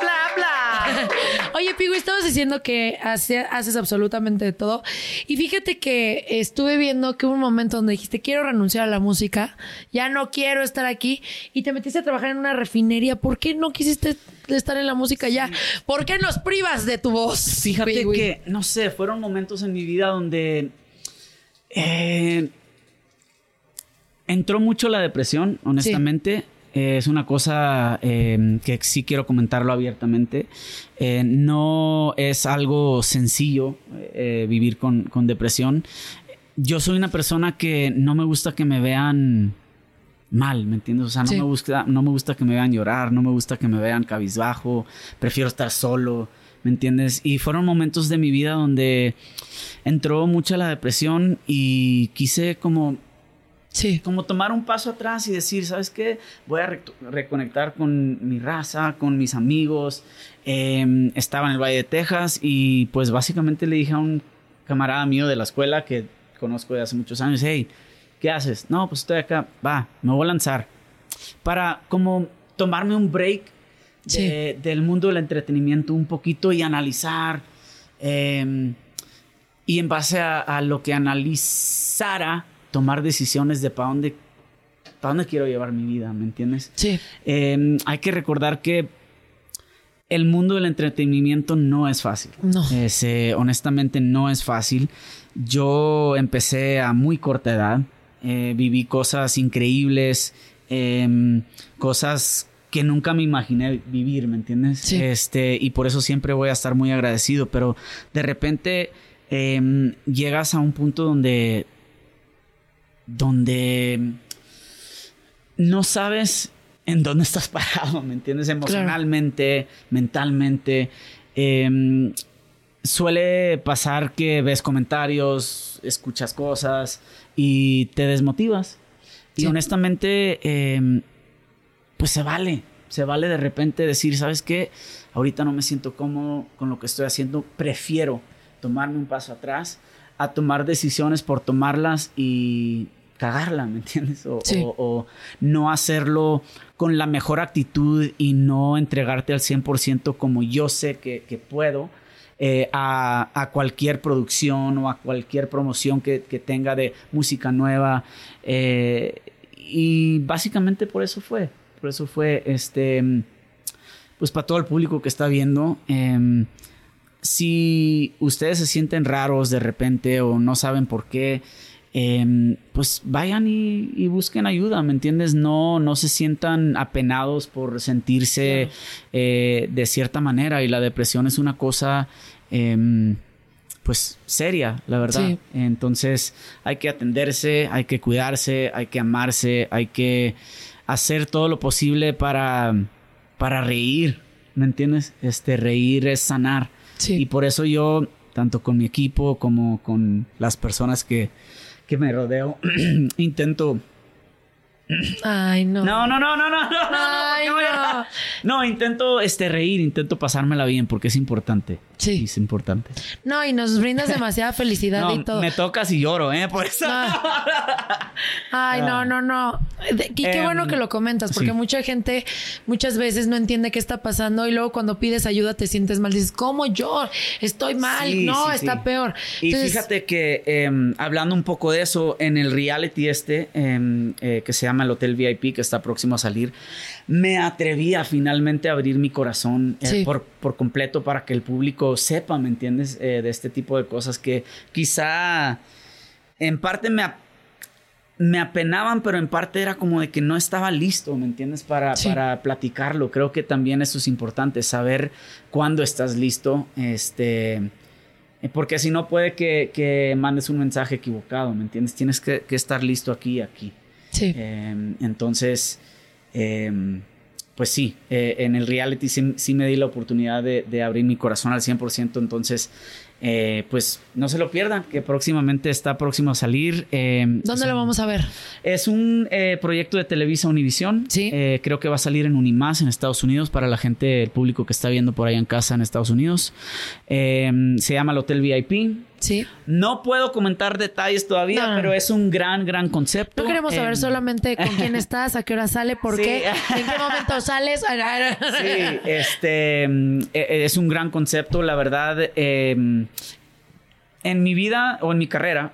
Bla, bla. Oye, Piwi, estabas diciendo que hace- haces absolutamente de todo. Y fíjate que estuve viendo que hubo un momento donde dijiste, quiero renunciar a la música, ya no quiero estar aquí, y te metiste a trabajar en una refinería. ¿Por qué no quisiste estar en la música ya? ¿Por qué nos privas de tu voz? Fíjate que, no sé, fueron momentos en mi vida donde eh, entró mucho la depresión, honestamente. Eh, es una cosa eh, que sí quiero comentarlo abiertamente. Eh, no es algo sencillo eh, vivir con, con depresión. Yo soy una persona que no me gusta que me vean mal, ¿me entiendes? O sea, no, Sí. me gusta, no me gusta que me vean llorar, no me gusta que me vean cabizbajo, prefiero estar solo, ¿me entiendes? Y fueron momentos de mi vida donde entró mucha la depresión y quise como Sí. como tomar un paso atrás y decir, ¿sabes qué? Voy a rec- reconectar con mi raza, con mis amigos. Eh, estaba en el Valle de Texas y pues básicamente le dije a un camarada mío de la escuela que conozco de hace muchos años, hey, ¿qué haces? No, pues estoy acá, va, me voy a lanzar. Para como tomarme un break de- del mundo del entretenimiento un poquito y analizar. eh, y en base a, a lo que analizara, tomar decisiones de para dónde, para dónde quiero llevar mi vida, ¿me entiendes? Sí. Eh, hay que recordar que el mundo del entretenimiento no es fácil. No. Es, eh, honestamente no es fácil. Yo empecé a muy corta edad. eh, viví cosas increíbles, em, cosas que nunca me imaginé vivir, ¿me entiendes? Sí. Este, y por eso siempre voy a estar muy agradecido, pero de repente em, llegas a un punto donde donde no sabes en dónde estás parado, ¿me entiendes? Emocionalmente, mentalmente. Em, suele pasar que ves comentarios, escuchas cosas y te desmotivas. Y honestamente, em, pues se vale. Se vale de repente decir, ¿sabes qué? Ahorita no me siento cómodo con lo que estoy haciendo. Prefiero tomarme un paso atrás a tomar decisiones por tomarlas y cagarla, ¿me entiendes? O, Sí. o- o no hacerlo con la mejor actitud y no entregarte al 100% como yo sé que, que puedo eh, a, a cualquier producción o a cualquier promoción que, que tenga de música nueva. eh, y básicamente por eso fue. Por eso fue este. Pues para todo el público que está viendo. em, si ustedes se sienten raros de repente o no saben por qué, em, pues vayan y, y busquen ayuda, ¿me entiendes? No, no se sientan apenados por sentirse eh, de cierta manera y la depresión es una cosa... em, pues seria, la verdad. Sí. Entonces hay que atenderse, hay que cuidarse, hay que amarse, hay que hacer todo lo posible para, para reír, ¿me entiendes? Este, reír es sanar. Sí. Y por eso yo, tanto con mi equipo como con las personas que, que me rodeo, *clears throat* intento Ay, no. no, no, no, no, no, no. Ay, no, a- No, intento este reír, intento pasármela bien porque es importante. Sí. Es importante. No, y nos brindas demasiada felicidad No, y todo. me tocas y lloro, ¿eh? Por eso. Ay, no, no, no. Y qué Em, bueno que lo comentas, porque sí. mucha gente muchas veces no entiende qué está pasando y luego cuando pides ayuda te sientes mal. Dices, ¿cómo yo? Estoy mal. Sí, no, sí, está sí. peor. Y Entonces, fíjate que em, hablando un poco de eso, en el reality este, em, eh, que se llama el Hotel VIP, que está próximo a salir, me atreví a finalmente abrir mi corazón eh, Sí. por, por completo para que el público sepa, ¿me entiendes? Eh, de este tipo de cosas que quizá en parte me, ap- me apenaban, pero en parte era como de que no estaba listo, ¿me entiendes? Para, Sí. para platicarlo. Creo que también eso es importante, saber cuándo estás listo. Este. Porque si no puede que, que mandes un mensaje equivocado, ¿me entiendes? Tienes que, que estar listo aquí y aquí. Sí. Eh, entonces, eh, pues sí, eh, en el reality sí, sí me di la oportunidad de, de abrir mi corazón al 100%, entonces, eh, pues no se lo pierdan, que próximamente está próximo a salir. eh, ¿Dónde lo vamos a ver? Es un eh, proyecto de Televisa Univisión. Sí. Creo que va a salir en Unimás en Estados Unidos para la gente, el público que está viendo por ahí en casa en Estados Unidos. Se llama el Hotel VIP. Sí. No puedo comentar detalles todavía, No, pero es un gran, gran concepto. No queremos saber solamente con quién *laughs* estás, a qué hora sale, por Sí. qué, en qué momento sales. *laughs* Sí, este mm, eh, es un gran concepto, la verdad. eh, en mi vida o en mi carrera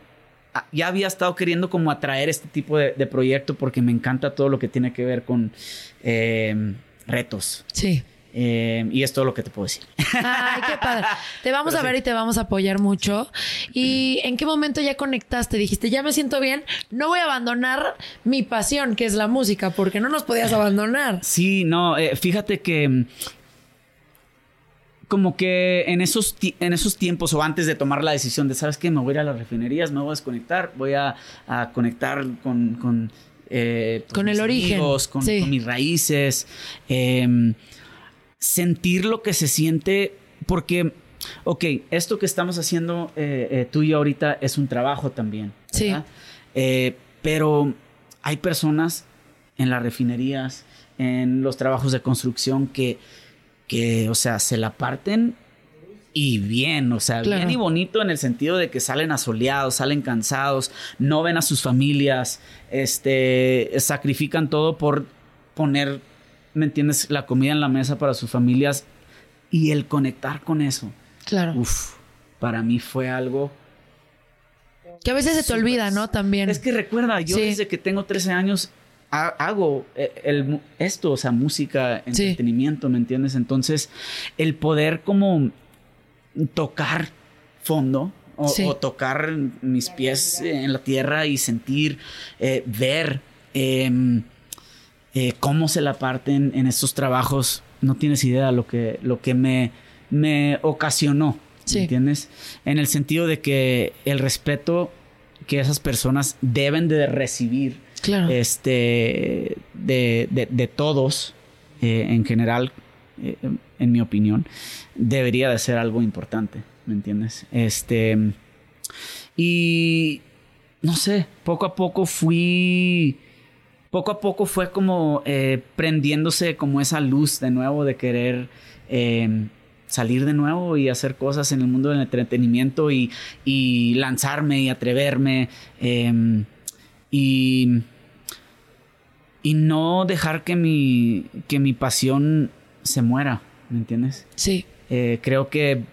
ah, ya había estado queriendo como atraer este tipo de, de proyecto porque me encanta todo lo que tiene que ver con eh, retos. Sí. Eh, y es todo lo que te puedo decir. Ay, qué padre. Te vamos a ver y te vamos a apoyar mucho. ¿Y en qué momento ya conectaste? Dijiste, ya me siento bien, no voy a abandonar mi pasión, que es la música, porque no nos podías abandonar. Sí, no, eh, fíjate que mm, como que en esos, en esos tiempos o antes de tomar la decisión de, ¿sabes qué? Me voy a ir a las refinerías, me voy a desconectar, voy a, a conectar con... con eh, pues, Con el origen, con, sí. con mis raíces, em, sentir lo que se siente, porque, ok, esto que estamos haciendo eh, eh, tú y yo ahorita es un trabajo también. Sí. Eh, pero hay personas en las refinerías, en los trabajos de construcción que, que o sea, se la parten y bien, o sea, Claro. bien y bonito en el sentido de que salen asoleados, salen cansados, no ven a sus familias, este, sacrifican todo por poner, ¿me entiendes?, la comida en la mesa para sus familias y el conectar con eso. Claro. Uf, para mí fue algo Que a veces se te olvida, ¿no? También. es que recuerda, yo Sí. desde que tengo 13 años ha- hago eh, el, esto, o sea, música, Sí. entretenimiento, ¿me entiendes? Entonces, el poder como tocar fondo o, Sí. o tocar mis pies en la tierra y sentir, eh, ver em, eh, cómo se la parten en estos trabajos, no tienes idea lo que, lo que me, me ocasionó, Sí. ¿me entiendes? En el sentido de que el respeto que esas personas deben de recibir Claro. este, de, de- de todos eh, en general, eh, en mi opinión, debería de ser algo importante, ¿me entiendes? Este, y no sé, poco a poco fui, poco a poco fue como eh, prendiéndose como esa luz de nuevo de querer eh, salir de nuevo y hacer cosas en el mundo del entretenimiento y, y lanzarme y atreverme eh, y, y no dejar que mi, que mi pasión se muera, ¿me entiendes? Sí. Eh, creo que,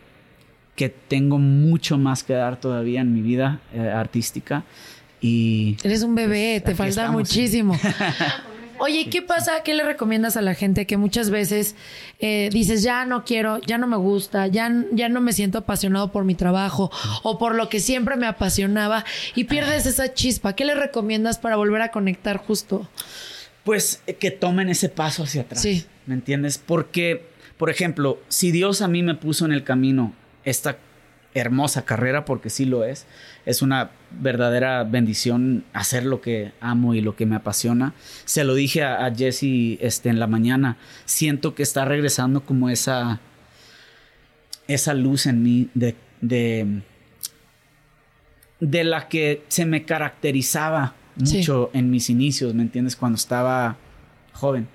que tengo mucho más que dar todavía en mi vida artística y Eres un bebé, te aquí falta estamos. muchísimo. *laughs* Oye, ¿qué pasa? ¿Qué le recomiendas a la gente que muchas veces eh, dices, ya no quiero, ya no me gusta, ya, ya no me siento apasionado por mi trabajo o por lo que siempre me apasionaba y pierdes esa chispa? ¿Qué le recomiendas para volver a conectar justo? pues eh, que tomen ese paso hacia atrás. Sí. ¿Me entiendes? Porque, por ejemplo, si Dios a mí me puso en el camino esta hermosa carrera, porque sí lo es, es una verdadera bendición hacer lo que amo y lo que me apasiona. Se lo dije a, a Jesse este, en la mañana, siento que está regresando como esa esa luz en mí de, de, de la que se me caracterizaba Sí. mucho en mis inicios, ¿me entiendes? Cuando estaba joven.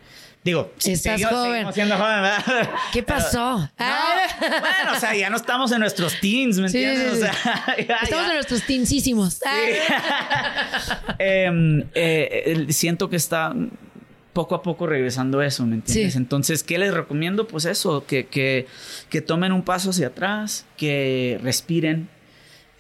Digo, sí, Estás seguimos- joven. seguimos siendo joven, ¿verdad? *laughs* ¿Qué pasó? No, Ah. bueno, o sea, ya no estamos en nuestros teens, ¿me Sí, entiendes? sí, sí. O sea, *laughs* ya- Estamos ya- en nuestros tinsísimos. *laughs* Em, eh, eh, siento que está poco a poco regresando eso, ¿me entiendes? Entonces, ¿qué les recomiendo? Pues eso, que, que, que tomen un paso hacia atrás, que respiren,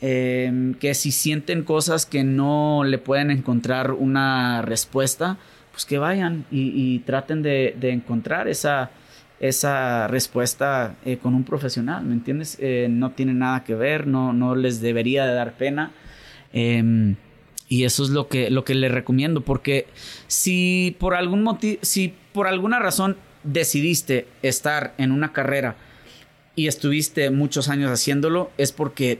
em, que si sienten cosas que no le pueden encontrar una respuesta, pues que vayan y, traten de, de encontrar esa, esa respuesta eh, con un profesional, ¿me entiendes? Eh, no tiene nada que ver, no, no les debería de dar pena. Em, y eso es lo que, lo que les recomiendo, porque si por algún motivo, si por alguna razón decidiste estar en una carrera y estuviste muchos años haciéndolo, es porque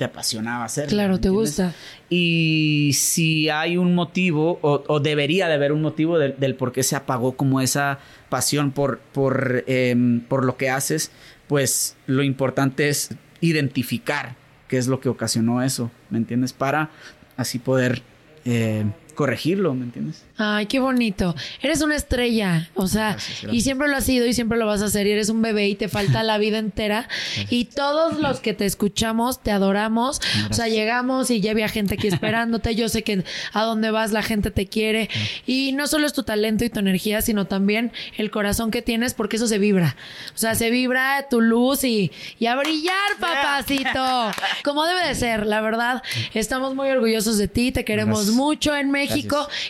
te apasionaba hacerlo. Claro, ¿me te gusta. Y si hay un motivo, o, o debería de haber un motivo del, del por qué se apagó como esa pasión por, por, em, por lo que haces, pues lo importante es identificar qué es lo que ocasionó eso, ¿me entiendes? Para así poder eh, corregirlo, ¿me entiendes? Ay, qué bonito. Eres una estrella, o sea, Gracias, gracias. y siempre lo has sido y siempre lo vas a hacer y eres un bebé y te falta la vida entera. Y todos los que te escuchamos, te adoramos. O sea, llegamos y ya había gente aquí esperándote. Yo sé que a donde vas la gente te quiere. Y no solo es tu talento y tu energía, sino también el corazón que tienes porque eso se vibra. O sea, se vibra tu luz y, y a brillar, papacito. *laughs* Como debe de ser, la verdad. Estamos muy orgullosos de ti, te queremos mucho en México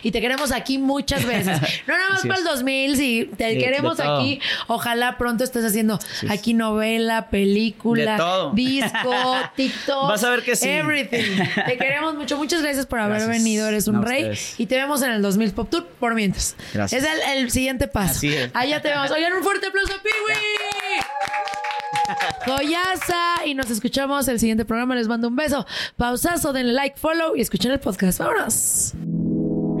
y te queremos aquí muchas veces. *laughs* No nada más para el 2000, si te Sí, queremos aquí. Ojalá pronto estés haciendo aquí novela, película, disco, *laughs* TikTok. Vas a ver que sí. Everything. Te queremos mucho. Muchas gracias por haber Gracias. venido. Eres un No, rey. ustedes. Y te vemos en el 2000 Pop Tour por mientras. Gracias. Es el, el siguiente paso. Así es. Allá te vemos. Oigan, un fuerte aplauso a Piwi. Joyaza. Y nos escuchamos el siguiente programa. Les mando un beso. Pausazo, denle like, follow y escuchen el podcast. Vámonos.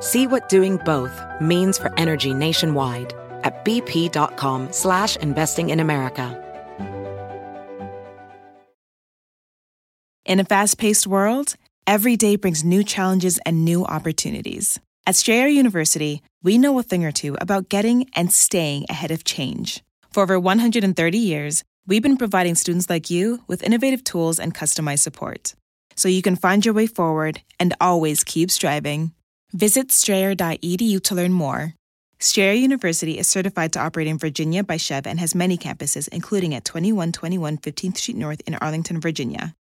See what doing both means for energy nationwide at bp.com slash investing in America. In a fast paced world, every day brings new challenges and new opportunities. At Strayer University, we know a thing or two about getting and staying ahead of change. For over 130 years, we've been providing students like you with innovative tools and customized support so you can find your way forward and always keep striving. Visit strayer.edu to learn more. Strayer University is certified to operate in Virginia by Chev and has many campuses, including at 2121 15th Street North in Arlington, Virginia.